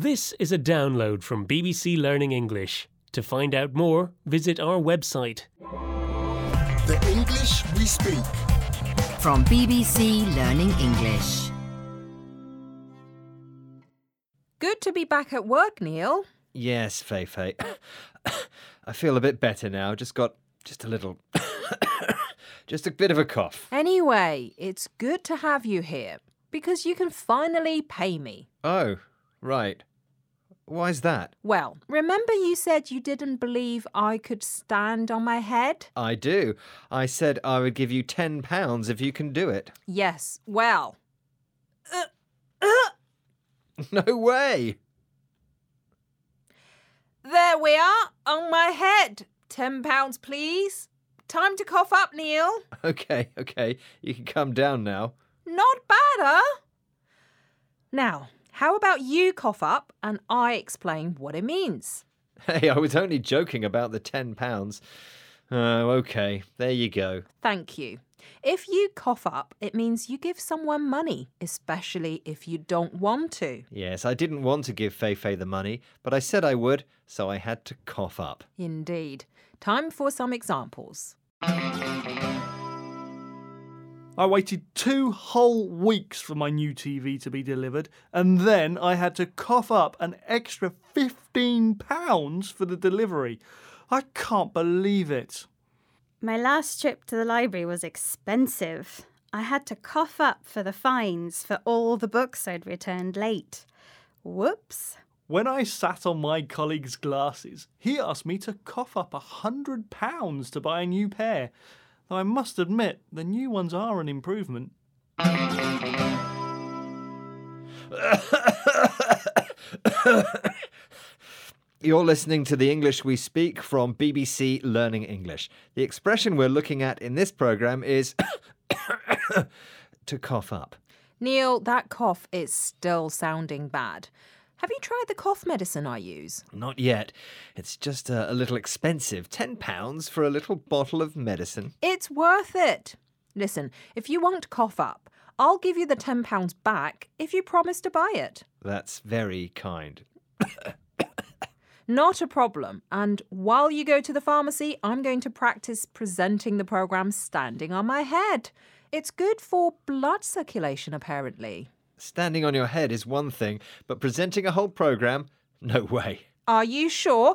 This is a download from BBC Learning English. To find out more, visit our website. The English we speak. From BBC Learning English. Good to be back at work, Neil. Yes, Feifei. I feel a bit better now. Just got just a little, just a bit of a cough. Anyway, it's good to have you here because you can finally pay me. Oh, right. Why's that? Well, remember you said you didn't believe I could stand on my head? I do. I said I would give you ten pounds if you can do it. Yes, well. No way. There we are, on my head. Ten pounds, please. Time to cough up, Neil. Okay, okay. You can come down now. Not bad, huh? Now, how about you cough up and I explain what it means? Hey, I was only joking about the ten pounds. Oh, okay. There you go. Thank you. If you cough up, it means you give someone money, especially if you don't want to. Yes, I didn't want to give Feifei the money, but I said I would, so I had to cough up. Indeed. Time for some examples. I waited two whole weeks for my new TV to be delivered, and then I had to cough up an extra £15 for the delivery. I can't believe it. My last trip to the library was expensive. I had to cough up for the fines for all the books I'd returned late. Whoops. When I sat on my colleague's glasses, he asked me to cough up a hundred pounds to buy a new pair. Though I must admit, the new ones are an improvement. You're listening to the English we speak from BBC Learning English. The expression we're looking at in this program is to cough up. Neil, that cough is still sounding bad. Have you tried the cough medicine I use? Not yet. It's just a, a little expensive. £10 for a little bottle of medicine. It's worth it. Listen, if you won't cough up, I'll give you the £10 back if you promise to buy it. That's very kind. Not a problem. And while you go to the pharmacy, I'm going to practice presenting the program standing on my head. It's good for blood circulation, apparently. Standing on your head is one thing, but presenting a whole program? No way. Are you sure?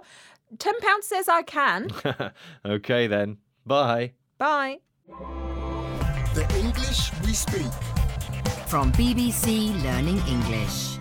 £10 says I can. okay then. Bye. Bye. The English we speak. From BBC Learning English.